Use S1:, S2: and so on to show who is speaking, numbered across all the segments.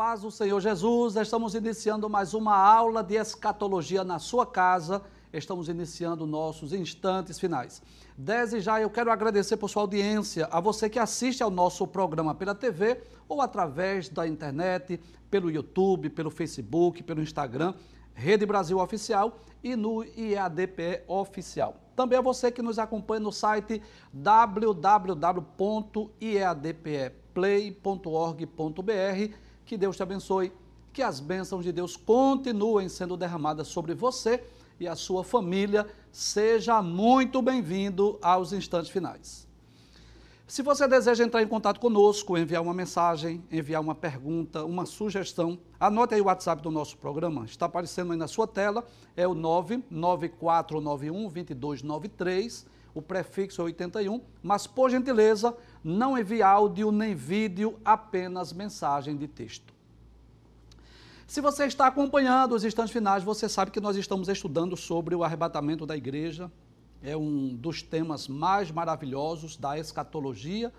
S1: paz do Senhor Jesus, estamos iniciando mais uma aula de escatologia na sua casa. Estamos iniciando nossos instantes finais. Desde já eu quero agradecer por sua audiência, a você que assiste ao nosso programa pela TV ou através da internet, pelo YouTube, pelo Facebook, pelo Instagram, Rede Brasil Oficial e no IADPE Oficial. Também a você que nos acompanha no site www.iadpeplay.org.br que Deus te abençoe, que as bênçãos de Deus continuem sendo derramadas sobre você e a sua família. Seja muito bem-vindo aos instantes finais. Se você deseja entrar em contato conosco, enviar uma mensagem, enviar uma pergunta, uma sugestão, anote aí o WhatsApp do nosso programa. Está aparecendo aí na sua tela, é o 99491 2293, o prefixo é 81, mas por gentileza, não envie áudio nem vídeo, apenas mensagem de texto. Se você está acompanhando os instantes finais, você sabe que nós estamos estudando sobre o arrebatamento da igreja. É um dos temas mais maravilhosos da escatologia.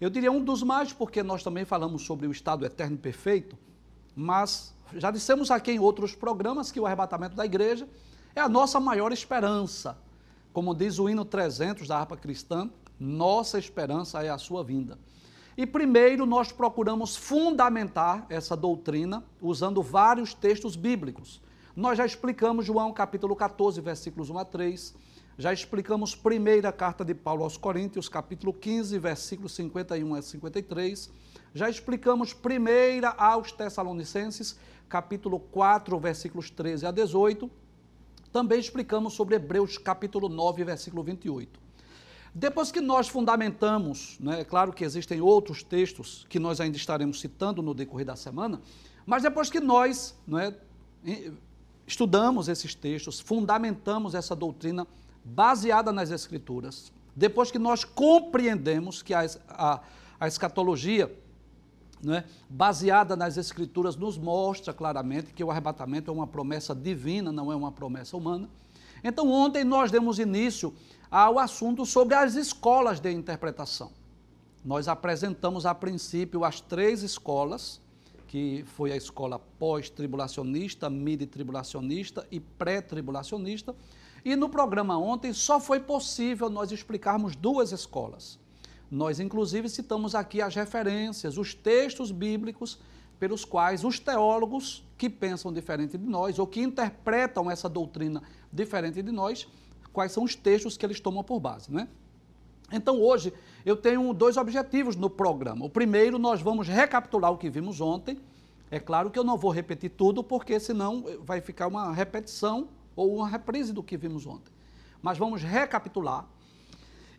S1: Eu diria um dos mais, porque nós também falamos sobre o estado eterno perfeito, mas já dissemos aqui em outros programas que o arrebatamento da igreja é a nossa maior esperança. Como diz o hino 300 da harpa cristã, nossa esperança é a sua vinda. E primeiro nós procuramos fundamentar essa doutrina usando vários textos bíblicos. Nós já explicamos João capítulo 14, versículos 1 a 3. Já explicamos primeira carta de Paulo aos Coríntios, capítulo 15, versículos 51 a 53. Já explicamos primeira aos Tessalonicenses, capítulo 4, versículos 13 a 18. Também explicamos sobre Hebreus, capítulo 9, versículo 28. Depois que nós fundamentamos, né, é claro que existem outros textos que nós ainda estaremos citando no decorrer da semana, mas depois que nós né, estudamos esses textos, fundamentamos essa doutrina baseada nas Escrituras, depois que nós compreendemos que a, a, a escatologia, né, baseada nas Escrituras, nos mostra claramente que o arrebatamento é uma promessa divina, não é uma promessa humana. Então, ontem nós demos início ao assunto sobre as escolas de interpretação. Nós apresentamos a princípio as três escolas, que foi a escola pós-tribulacionista, mid-tribulacionista e pré-tribulacionista. E no programa ontem só foi possível nós explicarmos duas escolas. Nós, inclusive, citamos aqui as referências, os textos bíblicos pelos quais os teólogos que pensam diferente de nós ou que interpretam essa doutrina diferente de nós quais são os textos que eles tomam por base, né? Então hoje eu tenho dois objetivos no programa. O primeiro, nós vamos recapitular o que vimos ontem. É claro que eu não vou repetir tudo, porque senão vai ficar uma repetição ou uma reprise do que vimos ontem. Mas vamos recapitular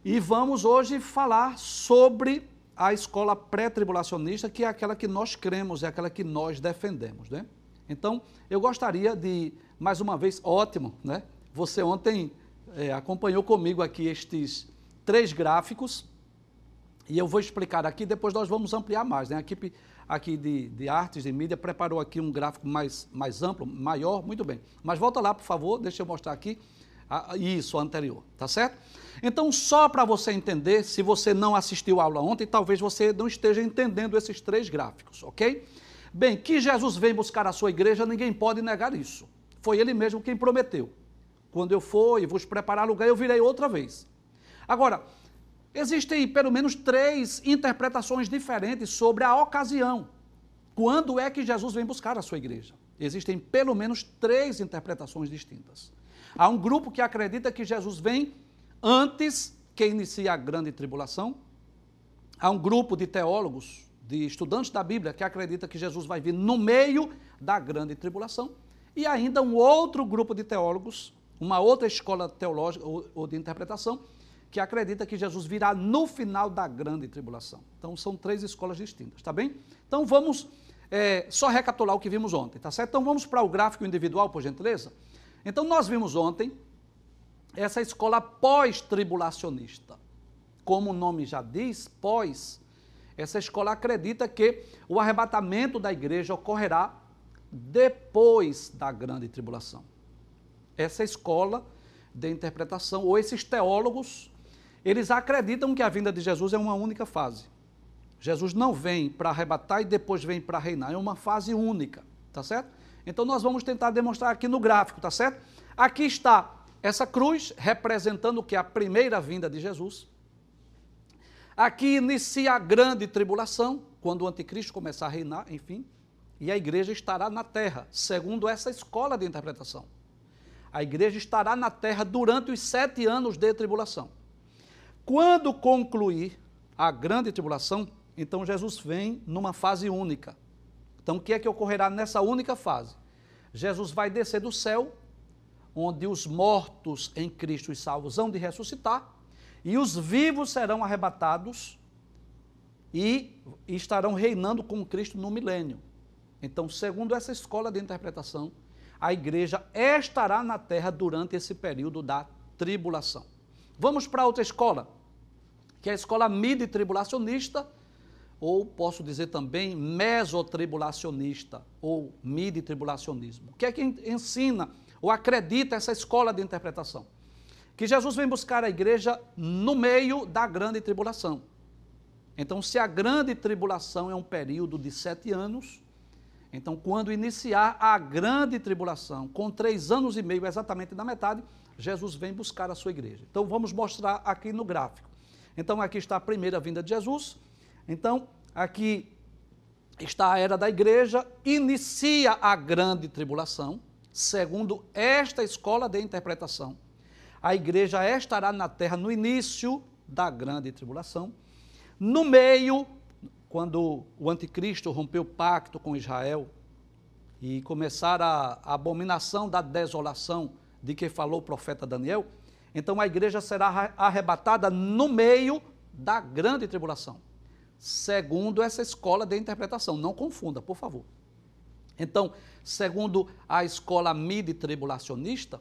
S1: e vamos hoje falar sobre a escola pré-tribulacionista, que é aquela que nós cremos, é aquela que nós defendemos, né? Então, eu gostaria de, mais uma vez, ótimo, né? Você ontem é, acompanhou comigo aqui estes três gráficos e eu vou explicar aqui, depois nós vamos ampliar mais. Né? A equipe aqui de, de artes e mídia preparou aqui um gráfico mais, mais amplo, maior, muito bem. Mas volta lá, por favor, deixa eu mostrar aqui a, isso, anterior, tá certo? Então, só para você entender, se você não assistiu a aula ontem, talvez você não esteja entendendo esses três gráficos, ok? Bem, que Jesus vem buscar a sua igreja, ninguém pode negar isso. Foi ele mesmo quem prometeu. Quando eu for e vos preparar lugar, eu virei outra vez. Agora, existem pelo menos três interpretações diferentes sobre a ocasião. Quando é que Jesus vem buscar a sua igreja? Existem pelo menos três interpretações distintas. Há um grupo que acredita que Jesus vem antes que inicie a grande tribulação. Há um grupo de teólogos, de estudantes da Bíblia, que acredita que Jesus vai vir no meio da grande tribulação. E ainda um outro grupo de teólogos uma outra escola teológica ou, de interpretação que acredita que Jesus virá no final da grande tribulação. Então são três escolas distintas, tá bem? Então vamos é, só recapitular o que vimos ontem, tá certo? Então vamos para o gráfico individual, por gentileza. Então nós vimos ontem essa escola pós-tribulacionista. Como o nome já diz, pós, essa escola acredita que o arrebatamento da igreja ocorrerá depois da grande tribulação. Essa escola de interpretação, ou esses teólogos, eles acreditam que a vinda de Jesus é uma única fase. Jesus não vem para arrebatar e depois vem para reinar, é uma fase única, tá certo? Então nós vamos tentar demonstrar aqui no gráfico, tá certo? Aqui está essa cruz representando que a primeira vinda de Jesus. Aqui inicia a grande tribulação, quando o anticristo começar a reinar, enfim, e a igreja estará na terra, segundo essa escola de interpretação. A igreja estará na terra durante os sete anos de tribulação. Quando concluir a grande tribulação, então Jesus vem numa fase única. Então o que é que ocorrerá nessa única fase? Jesus vai descer do céu, onde os mortos em Cristo e salvos hão de ressuscitar, e os vivos serão arrebatados e estarão reinando com Cristo no milênio. Então, segundo essa escola de interpretação, a igreja estará na terra durante esse período da tribulação. Vamos para outra escola, que é a escola midi-tribulacionista, ou posso dizer também mesotribulacionista ou midi-tribulacionismo. O que é que ensina ou acredita essa escola de interpretação? Que Jesus vem buscar a igreja no meio da grande tribulação. Então, se a grande tribulação é um período de sete anos, então, quando iniciar a grande tribulação, com três anos e meio, exatamente na metade, Jesus vem buscar a sua igreja. Então, vamos mostrar aqui no gráfico. Então, aqui está a primeira vinda de Jesus, então, aqui está a era da igreja, inicia a grande tribulação, segundo esta escola de interpretação. A igreja estará na terra no início da grande tribulação. No meio, quando o anticristo rompeu o pacto com Israel e começar a, abominação da desolação de que falou o profeta Daniel, então a igreja será arrebatada no meio da grande tribulação segundo essa escola de interpretação. Não confunda, por favor. Então, segundo a escola midi-tribulacionista,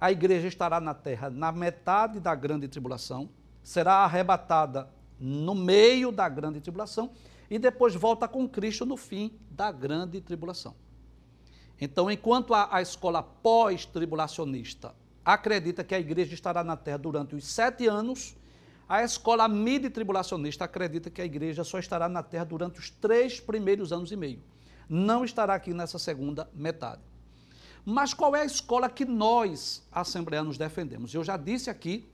S1: a igreja estará na terra na metade da grande tribulação, será arrebatada no meio da grande tribulação e depois volta com Cristo no fim da grande tribulação. Então, enquanto a, a escola pós-tribulacionista acredita que a igreja estará na terra durante os sete anos, a escola midi-tribulacionista acredita que a igreja só estará na terra durante os três primeiros anos e meio. Não estará aqui nessa segunda metade. Mas qual é a escola que nós, assembleanos, defendemos? Eu já disse aqui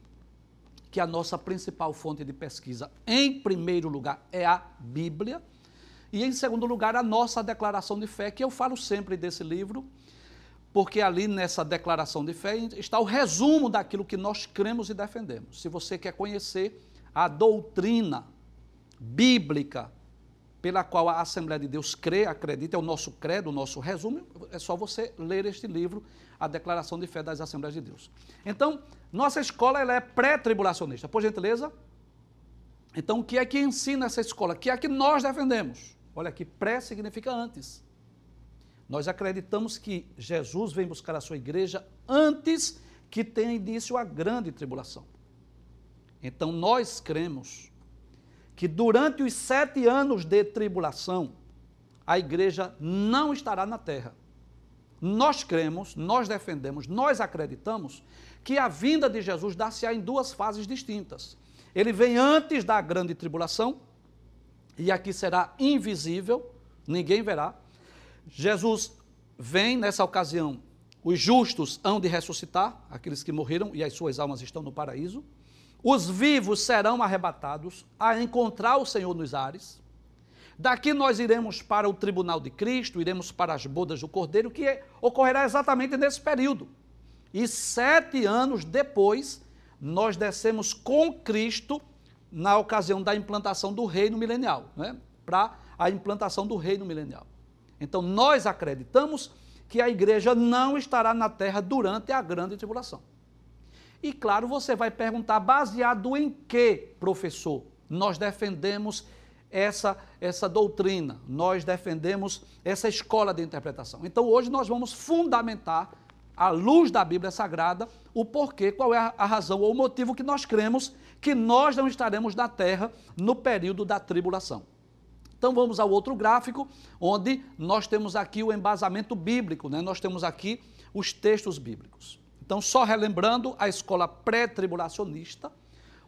S1: que a nossa principal fonte de pesquisa, em primeiro lugar, é a Bíblia, e em segundo lugar, a nossa declaração de fé, que eu falo sempre desse livro, porque ali nessa declaração de fé está o resumo daquilo que nós cremos e defendemos. Se você quer conhecer a doutrina bíblica pela qual a Assembleia de Deus crê, acredita, é o nosso credo, o nosso resumo, é só você ler este livro, a Declaração de Fé das Assembleias de Deus. Então, nossa escola ela é pré-tribulacionista, por gentileza. Então, o que é que ensina essa escola? O que é que nós defendemos? Olha aqui, pré significa antes. Nós acreditamos que Jesus vem buscar a sua igreja antes que tenha início a grande tribulação. Então nós cremos que durante os sete anos de tribulação, a igreja não estará na terra. Nós cremos, nós defendemos, nós acreditamos que a vinda de Jesus dá-se-á em duas fases distintas. Ele vem antes da grande tribulação, e aqui será invisível, ninguém verá. Jesus vem nessa ocasião, os justos hão de ressuscitar, aqueles que morreram e as suas almas estão no paraíso. Os vivos serão arrebatados a encontrar o Senhor nos ares. Daqui nós iremos para o tribunal de Cristo, iremos para as bodas do Cordeiro, que ocorrerá exatamente nesse período. E sete anos depois, nós descemos com Cristo na ocasião da implantação do reino milenial, né? para a implantação do reino milenial. Então nós acreditamos que a igreja não estará na terra durante a grande tribulação. E claro, você vai perguntar, baseado em que, professor, nós defendemos essa, essa doutrina, nós defendemos essa escola de interpretação. Então hoje nós vamos fundamentar, à luz da Bíblia Sagrada, o porquê, qual é a, razão ou o motivo que nós cremos que nós não estaremos na terra no período da tribulação. Então vamos ao outro gráfico, onde nós temos aqui o embasamento bíblico, né? nós temos aqui os textos bíblicos. Então, só relembrando, a escola pré-tribulacionista,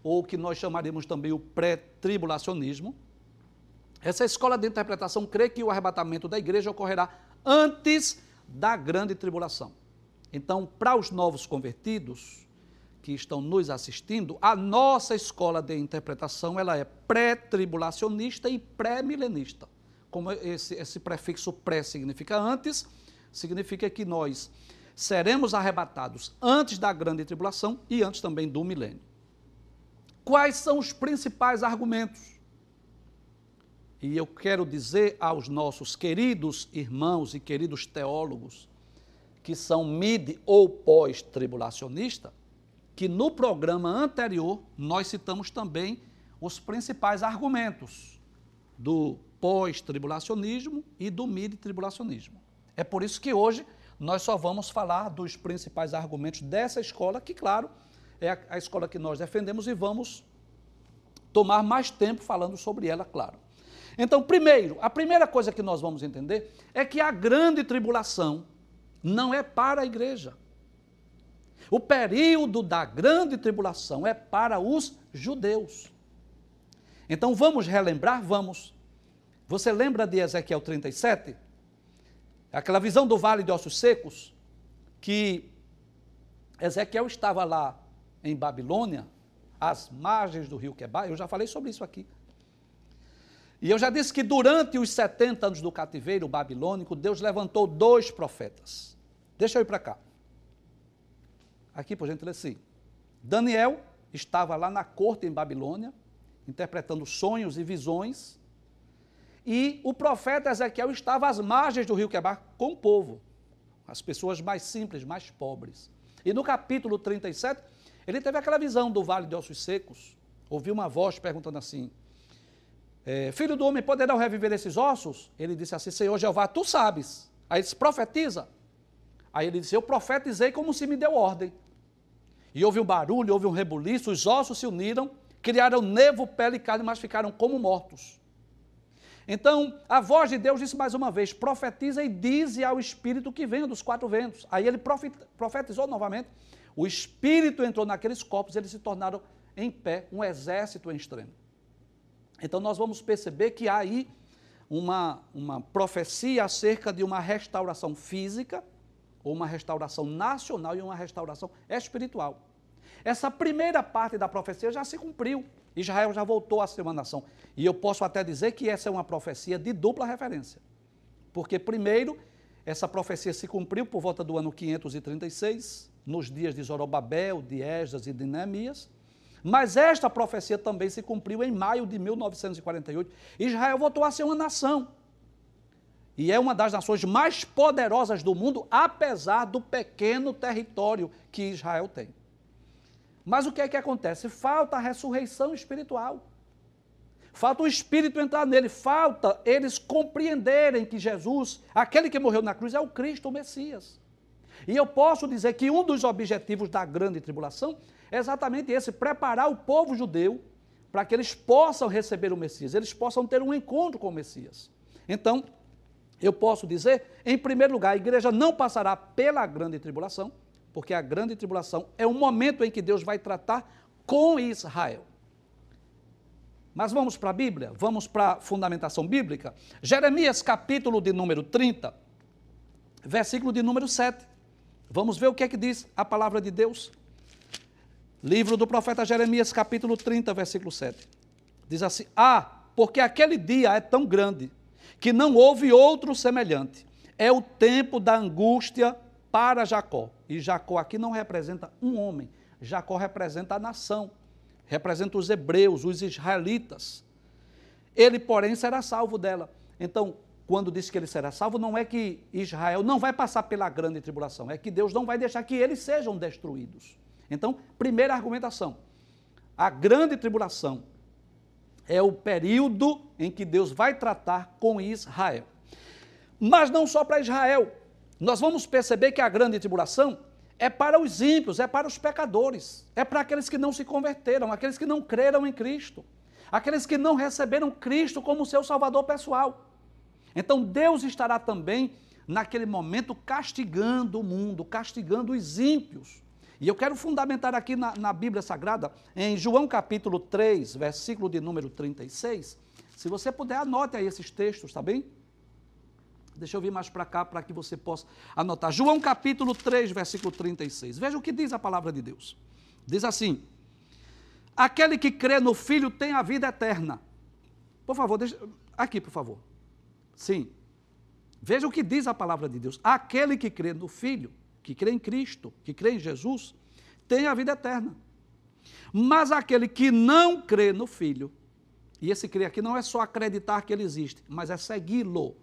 S1: ou que nós chamaríamos também o pré-tribulacionismo, essa escola de interpretação crê que o arrebatamento da igreja ocorrerá antes da grande tribulação. Então, para os novos convertidos que estão nos assistindo, a nossa escola de interpretação ela é pré-tribulacionista e pré-milenista. Como esse, esse prefixo pré significa antes, significa que nós seremos arrebatados antes da grande tribulação e antes também do milênio. Quais são os principais argumentos? E eu quero dizer aos nossos queridos irmãos e queridos teólogos que são mid ou pós-tribulacionista, que no programa anterior nós citamos também os principais argumentos do pós-tribulacionismo e do mid-tribulacionismo. É por isso que hoje nós só vamos falar dos principais argumentos dessa escola, que, claro, é a, a escola que nós defendemos e vamos tomar mais tempo falando sobre ela, claro. Então, primeiro, a primeira coisa que nós vamos entender é que a grande tribulação não é para a igreja. O período da grande tribulação é para os judeus. Então vamos relembrar? Vamos. Você lembra de Ezequiel 37? Aquela visão do vale de ossos secos, que Ezequiel estava lá em Babilônia, às margens do rio Quebar, eu já falei sobre isso aqui. E eu já disse que durante os 70 anos do cativeiro babilônico, Deus levantou dois profetas. Deixa eu ir para cá. Aqui, por gentileza, sim. Daniel estava lá na corte em Babilônia, interpretando sonhos e visões e o profeta Ezequiel estava às margens do rio Quebar com o povo, as pessoas mais simples, mais pobres. E no capítulo 37, ele teve aquela visão do vale de ossos secos. Ouviu uma voz perguntando assim: é, Filho do homem, poderão reviver esses ossos? Ele disse assim: Senhor Jeová, tu sabes. Aí ele disse: Profetiza. Aí ele disse: Eu profetizei como se me deu ordem. E houve um barulho, houve um rebuliço, os ossos se uniram, criaram nevo, pele e carne, mas ficaram como mortos. Então, a voz de Deus disse mais uma vez: profetiza e dize ao Espírito que venha dos quatro ventos. Aí ele profetizou novamente. O Espírito entrou naqueles corpos, eles se tornaram em pé, um exército em extremo. Então, nós vamos perceber que há aí uma, uma profecia acerca de uma restauração física, ou uma restauração nacional e uma restauração espiritual. Essa primeira parte da profecia já se cumpriu. Israel já voltou a ser uma nação. E eu posso até dizer que essa é uma profecia de dupla referência. Porque, primeiro, essa profecia se cumpriu por volta do ano 536, nos dias de Zorobabel, de Esdras e de Neemias. Mas esta profecia também se cumpriu em maio de 1948. Israel voltou a ser uma nação. E é uma das nações mais poderosas do mundo, apesar do pequeno território que Israel tem. Mas o que é que acontece? Falta a ressurreição espiritual. Falta o Espírito entrar nele, falta eles compreenderem que Jesus, aquele que morreu na cruz, é o Cristo, o Messias. E eu posso dizer que um dos objetivos da grande tribulação é exatamente esse: preparar o povo judeu para que eles possam receber o Messias, eles possam ter um encontro com o Messias. Então, eu posso dizer, em primeiro lugar, a igreja não passará pela grande tribulação, porque a grande tribulação é o momento em que Deus vai tratar com Israel. Mas vamos para a Bíblia, vamos para a fundamentação bíblica. Jeremias, capítulo de número 30, versículo de número 7. Vamos ver o que é que diz a palavra de Deus. Livro do profeta Jeremias, capítulo 30, versículo 7. Diz assim: Ah, porque aquele dia é tão grande que não houve outro semelhante. É o tempo da angústia para Jacó. E Jacó aqui não representa um homem, Jacó representa a nação, representa os hebreus, os israelitas. Ele, porém, será salvo dela. Então, quando diz que ele será salvo, não é que Israel não vai passar pela grande tribulação, é que Deus não vai deixar que eles sejam destruídos. Então, primeira argumentação: a grande tribulação é o período em que Deus vai tratar com Israel. Mas não só para Israel. Nós vamos perceber que a grande tribulação é para os ímpios, é para os pecadores, é para aqueles que não se converteram, aqueles que não creram em Cristo, aqueles que não receberam Cristo como seu Salvador pessoal. Então Deus estará também, naquele momento, castigando o mundo, castigando os ímpios. E eu quero fundamentar aqui na, na Bíblia Sagrada, em João capítulo 3, versículo de número 36. Se você puder, anote aí esses textos, tá bem? Deixa eu vir mais para cá para que você possa anotar. João capítulo 3, versículo 36. Veja o que diz a palavra de Deus. Diz assim: Aquele que crê no Filho tem a vida eterna. Por favor, deixa, aqui, por favor. Sim. Veja o que diz a palavra de Deus. Aquele que crê no Filho, que crê em Cristo, que crê em Jesus, tem a vida eterna. Mas aquele que não crê no Filho, e esse crer aqui não é só acreditar que ele existe, mas é segui-lo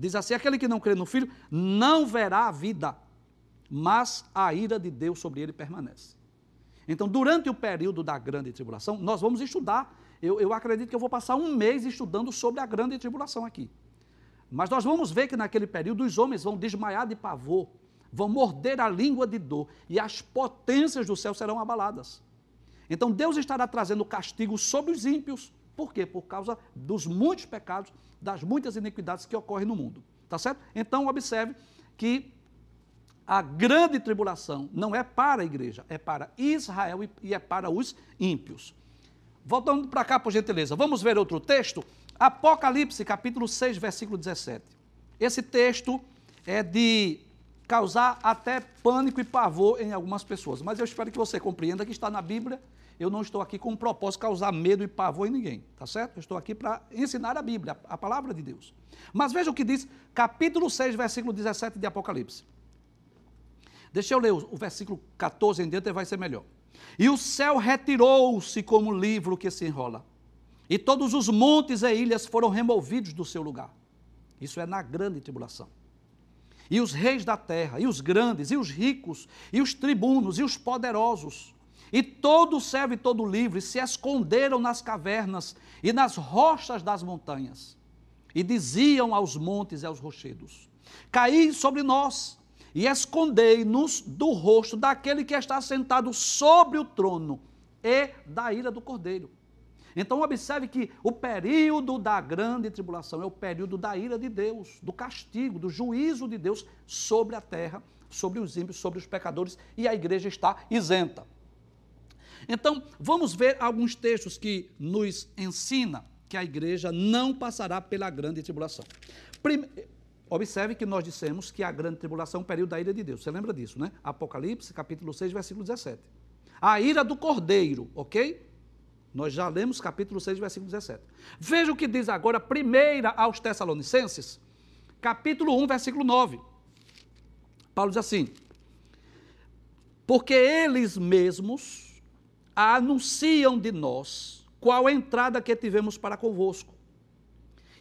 S1: Diz assim: aquele que não crê no Filho não verá a vida, mas a ira de Deus sobre ele permanece. Então, durante o período da grande tribulação, nós vamos estudar. Eu, eu acredito que eu vou passar um mês estudando sobre a grande tribulação aqui. Mas nós vamos ver que naquele período os homens vão desmaiar de pavor, vão morder a língua de dor e as potências do céu serão abaladas. Então Deus estará trazendo castigo sobre os ímpios. Por quê? Por causa dos muitos pecados das muitas iniquidades que ocorrem no mundo. Tá certo? Então, observe que a grande tribulação não é para a igreja, é para Israel e é para os ímpios. Voltando para cá, por gentileza, vamos ver outro texto? Apocalipse, capítulo 6, versículo 17. Esse texto é de causar até pânico e pavor em algumas pessoas, mas eu espero que você compreenda que está na Bíblia eu não estou aqui com o propósito de causar medo e pavor em ninguém, tá certo? Eu estou aqui para ensinar a Bíblia, a palavra de Deus. Mas veja o que diz, capítulo 6, versículo 17 de Apocalipse. Deixa eu ler o, versículo 14 em dentro, vai ser melhor. E o céu retirou-se como livro que se enrola, e todos os montes e ilhas foram removidos do seu lugar. Isso é na grande tribulação. E os reis da terra, e os grandes, e os ricos, e os tribunos, e os poderosos, e todo servo e todo livre se esconderam nas cavernas e nas rochas das montanhas. E diziam aos montes e aos rochedos: Caí sobre nós e escondei-nos do rosto daquele que está sentado sobre o trono e da ira do cordeiro. Então, observe que o período da grande tribulação é o período da ira de Deus, do castigo, do juízo de Deus sobre a terra, sobre os ímpios, sobre os pecadores, e a igreja está isenta. Então, vamos ver alguns textos que nos ensina que a igreja não passará pela grande tribulação. Prime... Observe que nós dissemos que a grande tribulação é o período da ira de Deus. Você lembra disso, né? Apocalipse, capítulo 6, versículo 17. A ira do cordeiro, ok? Nós já lemos capítulo 6, versículo 17. Veja o que diz agora, primeira aos Tessalonicenses, capítulo 1, versículo 9. Paulo diz assim: Porque eles mesmos anunciam de nós qual a entrada que tivemos para convosco.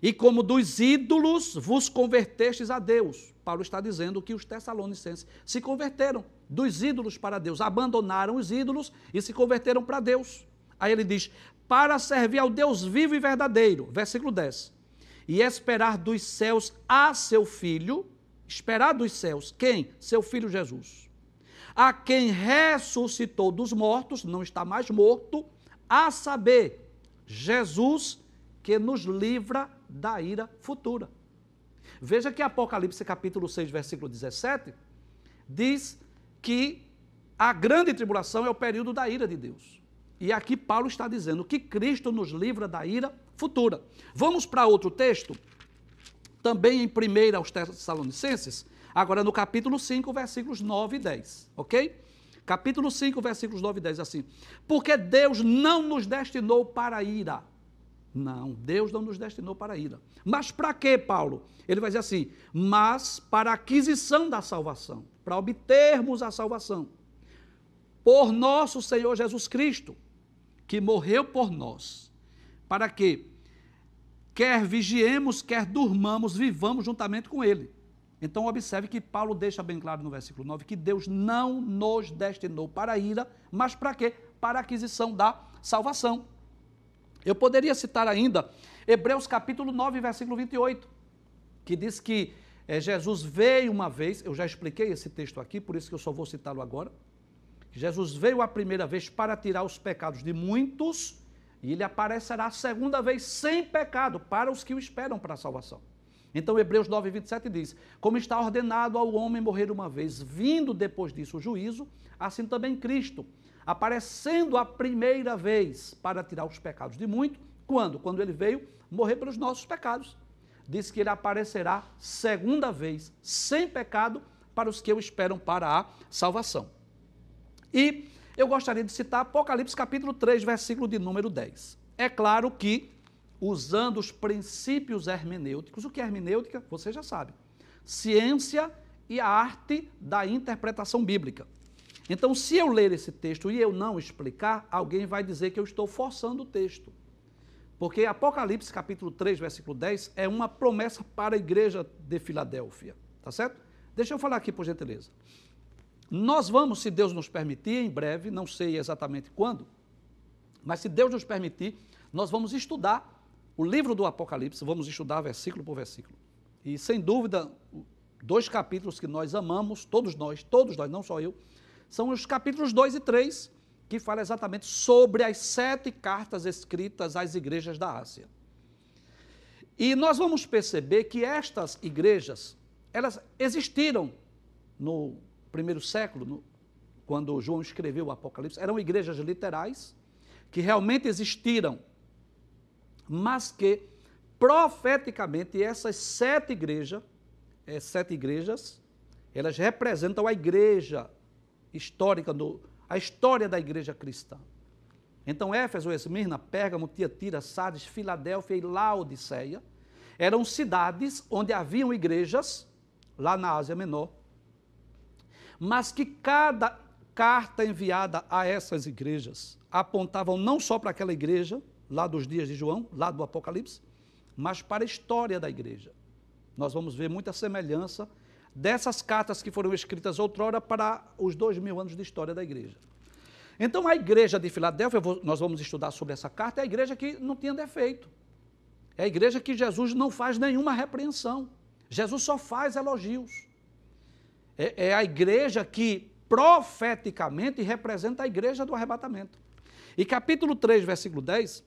S1: E como dos ídolos vos convertestes a Deus. Paulo está dizendo que os tessalonicenses se converteram dos ídolos para Deus, abandonaram os ídolos e se converteram para Deus. Aí ele diz: para servir ao Deus vivo e verdadeiro. Versículo 10. E esperar dos céus a seu filho, esperar dos céus, quem? Seu filho Jesus a quem ressuscitou dos mortos, não está mais morto, a saber, Jesus que nos livra da ira futura. Veja que Apocalipse capítulo 6, versículo 17, diz que a grande tribulação é o período da ira de Deus. E aqui Paulo está dizendo que Cristo nos livra da ira futura. Vamos para outro texto, também em 1 aos Tessalonicenses, Agora, no capítulo 5, versículos 9 e 10, ok? Capítulo 5, versículos 9 e 10, assim. Porque Deus não nos destinou para a ira. Não, Deus não nos destinou para a ira. Mas para quê, Paulo? Ele vai dizer assim: mas para a aquisição da salvação, para obtermos a salvação, por nosso Senhor Jesus Cristo, que morreu por nós, para que, quer vigiemos, quer durmamos, vivamos juntamente com Ele. Então, observe que Paulo deixa bem claro no versículo 9 que Deus não nos destinou para a ira, mas para quê? Para a aquisição da salvação. Eu poderia citar ainda Hebreus capítulo 9, versículo 28, que diz que é, Jesus veio uma vez, eu já expliquei esse texto aqui, por isso que eu só vou citá-lo agora. Jesus veio a primeira vez para tirar os pecados de muitos, e ele aparecerá a segunda vez sem pecado para os que o esperam para a salvação. Então, Hebreus 9, 27 diz: Como está ordenado ao homem morrer uma vez, vindo depois disso o juízo, assim também Cristo, aparecendo a primeira vez para tirar os pecados de muito, quando? Quando ele veio morrer pelos nossos pecados. Diz que ele aparecerá segunda vez, sem pecado, para os que o esperam para a salvação. E eu gostaria de citar Apocalipse capítulo 3, versículo de número 10. É claro que, usando os princípios hermenêuticos, o que é hermenêutica? Você já sabe. Ciência e a arte da interpretação bíblica. Então, se eu ler esse texto e eu não explicar, alguém vai dizer que eu estou forçando o texto. Porque Apocalipse capítulo 3, versículo 10 é uma promessa para a igreja de Filadélfia, tá certo? Deixa eu falar aqui por gentileza. Nós vamos, se Deus nos permitir, em breve, não sei exatamente quando, mas se Deus nos permitir, nós vamos estudar o livro do Apocalipse, vamos estudar versículo por versículo. E sem dúvida, dois capítulos que nós amamos, todos nós, todos nós, não só eu, são os capítulos 2 e 3, que fala exatamente sobre as sete cartas escritas às igrejas da Ásia. E nós vamos perceber que estas igrejas, elas existiram no primeiro século, no, quando João escreveu o Apocalipse, eram igrejas literais, que realmente existiram, mas que profeticamente essas sete igrejas, é, sete igrejas, elas representam a igreja histórica, do, a história da igreja cristã. Então, Éfeso, Esmirna, Pérgamo, Tiatira, Sardes, Filadélfia e Laodiceia eram cidades onde haviam igrejas, lá na Ásia Menor, mas que cada carta enviada a essas igrejas apontavam não só para aquela igreja, lá dos dias de João, lá do Apocalipse, mas para a história da igreja. Nós vamos ver muita semelhança dessas cartas que foram escritas outrora para os dois mil anos de história da igreja. Então, a igreja de Filadélfia, nós vamos estudar sobre essa carta, é a igreja que não tinha defeito. É a igreja que Jesus não faz nenhuma repreensão. Jesus só faz elogios é, é a igreja que profeticamente representa a igreja do arrebatamento. E capítulo 3, versículo 10,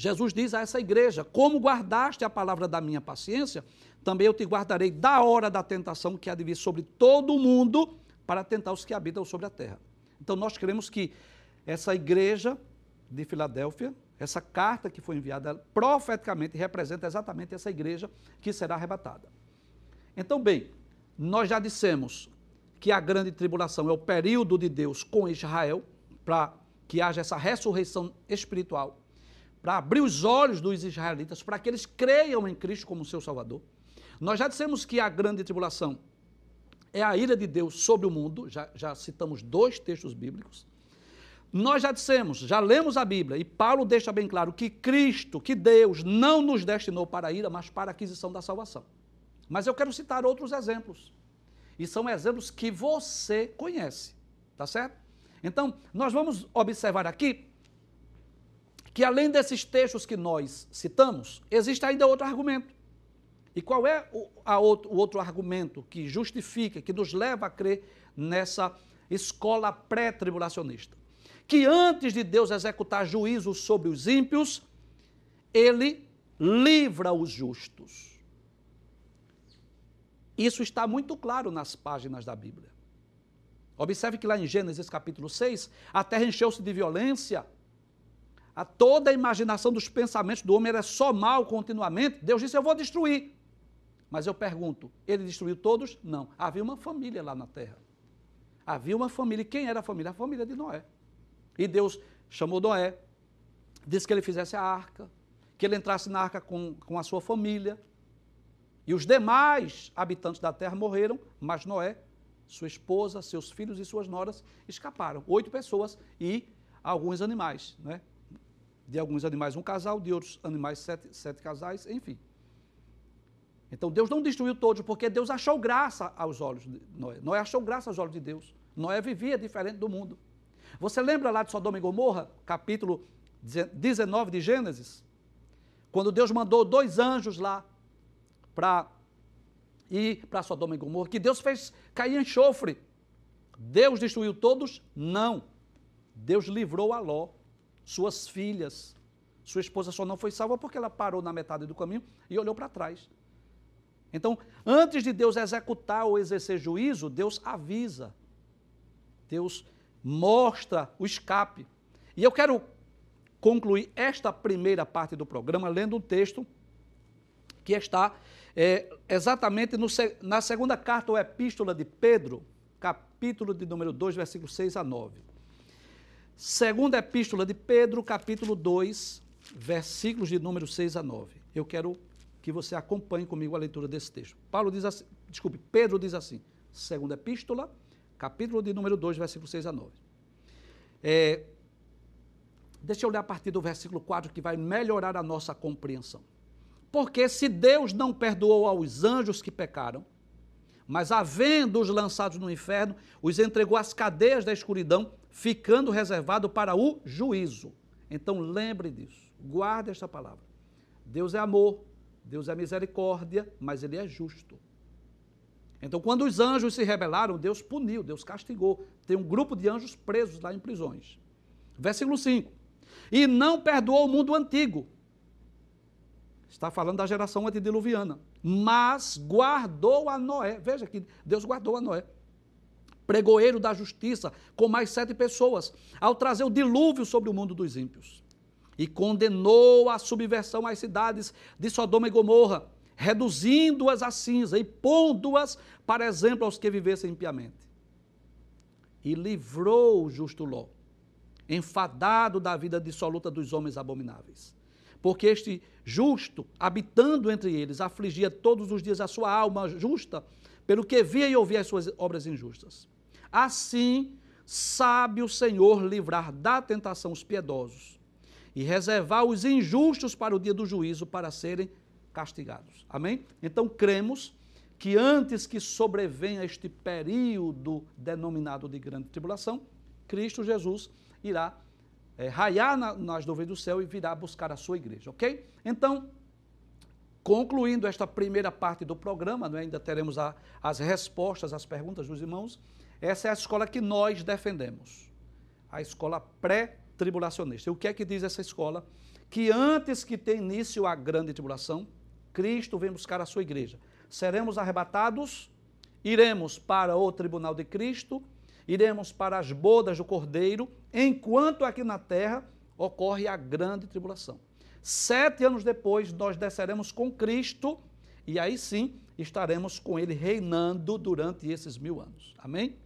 S1: Jesus diz a essa igreja: Como guardaste a palavra da minha paciência, também eu te guardarei da hora da tentação que há de vir sobre todo o mundo para tentar os que habitam sobre a terra. Então nós queremos que essa igreja de Filadélfia, essa carta que foi enviada, profeticamente representa exatamente essa igreja que será arrebatada. Então, bem, nós já dissemos que a grande tribulação é o período de Deus com Israel, para que haja essa ressurreição espiritual, para abrir os olhos dos israelitas, para que eles creiam em Cristo como seu Salvador. Nós já dissemos que a grande tribulação é a ira de Deus sobre o mundo, já, já citamos dois textos bíblicos. Nós já dissemos, já lemos a Bíblia, e Paulo deixa bem claro que Cristo, que Deus, não nos destinou para a ira, mas para a aquisição da salvação. Mas eu quero citar outros exemplos. E são exemplos que você conhece, tá certo? Então, nós vamos observar aqui que além desses textos que nós citamos, existe ainda outro argumento. E qual é o, outro, o outro argumento que justifica, que nos leva a crer nessa escola pré-tribulacionista? Que antes de Deus executar juízo sobre os ímpios, ele livra os justos. Isso está muito claro nas páginas da Bíblia. Observe que lá em Gênesis capítulo 6, a terra encheu-se de violência, a toda a imaginação dos pensamentos do homem era só mal continuamente. Deus disse: Eu vou destruir. Mas eu pergunto: ele destruiu todos? Não. Havia uma família lá na terra. Havia uma família. Quem era a família? A família de Noé. E Deus chamou Noé, disse que ele fizesse a arca, que ele entrasse na arca com, com a sua família. E os demais habitantes da terra morreram, mas Noé, sua esposa, seus filhos e suas noras escaparam. Oito pessoas e alguns animais, né? De alguns animais um casal, de outros animais sete, sete casais, enfim. Então Deus não destruiu todos, porque Deus achou graça aos olhos de Noé. Noé achou graça aos olhos de Deus. Noé vivia diferente do mundo. Você lembra lá de Sodoma e Gomorra, capítulo 19 de Gênesis, quando Deus mandou dois anjos lá para ir para Sodoma e Gomorra, que Deus fez cair enxofre. Deus destruiu todos? Não. Deus livrou a Ló, suas filhas. Sua esposa só não foi salva porque ela parou na metade do caminho e olhou para trás. Então, antes de Deus executar ou exercer juízo, Deus avisa. Deus mostra o escape. E eu quero concluir esta primeira parte do programa lendo um texto que está é, exatamente no, na segunda carta ou epístola de Pedro, capítulo de número 2, versículos 6 a 9. Segunda epístola de Pedro, capítulo 2, versículos de número 6 a 9. Eu quero que você acompanhe comigo a leitura desse texto. Paulo diz assim, desculpe, Pedro diz assim, segunda epístola, capítulo de número 2, versículos 6 a 9. É, deixa eu ler a partir do versículo 4 que vai melhorar a nossa compreensão. Porque se Deus não perdoou aos anjos que pecaram, mas havendo-os lançados no inferno, os entregou às cadeias da escuridão, ficando reservado para o juízo. Então lembre disso, guarde esta palavra. Deus é amor, Deus é misericórdia, mas Ele é justo. Então, quando os anjos se rebelaram, Deus puniu, Deus castigou. Tem um grupo de anjos presos lá em prisões. Versículo 5. E não perdoou o mundo antigo, Está falando da geração antediluviana. Mas guardou a Noé. Veja que Deus guardou a Noé. Pregoeiro da justiça, com mais sete pessoas, ao trazer o dilúvio sobre o mundo dos ímpios. E condenou a subversão às cidades de Sodoma e Gomorra, reduzindo-as a cinza e pondo-as para exemplo aos que vivessem impiamente. E livrou o justo Ló, enfadado da vida dissoluta dos homens abomináveis porque este justo, habitando entre eles, afligia todos os dias a sua alma justa, pelo que via e ouvia as suas obras injustas. Assim, sabe o Senhor livrar da tentação os piedosos e reservar os injustos para o dia do juízo, para serem castigados. Amém? Então, cremos que antes que sobrevenha este período denominado de grande tribulação, Cristo Jesus irá é, raiar na, nas nuvens do céu e virá buscar a sua igreja, ok? Então, concluindo esta primeira parte do programa, né, ainda teremos a, as respostas às perguntas dos irmãos, essa é a escola que nós defendemos, a escola pré-tribulacionista. E o que é que diz essa escola? Que antes que tenha início a grande tribulação, Cristo vem buscar a sua igreja. Seremos arrebatados, iremos para o tribunal de Cristo, iremos para as bodas do Cordeiro, enquanto aqui na terra ocorre a grande tribulação. Sete anos depois, nós desceremos com Cristo e aí sim estaremos com Ele reinando durante esses mil anos. Amém?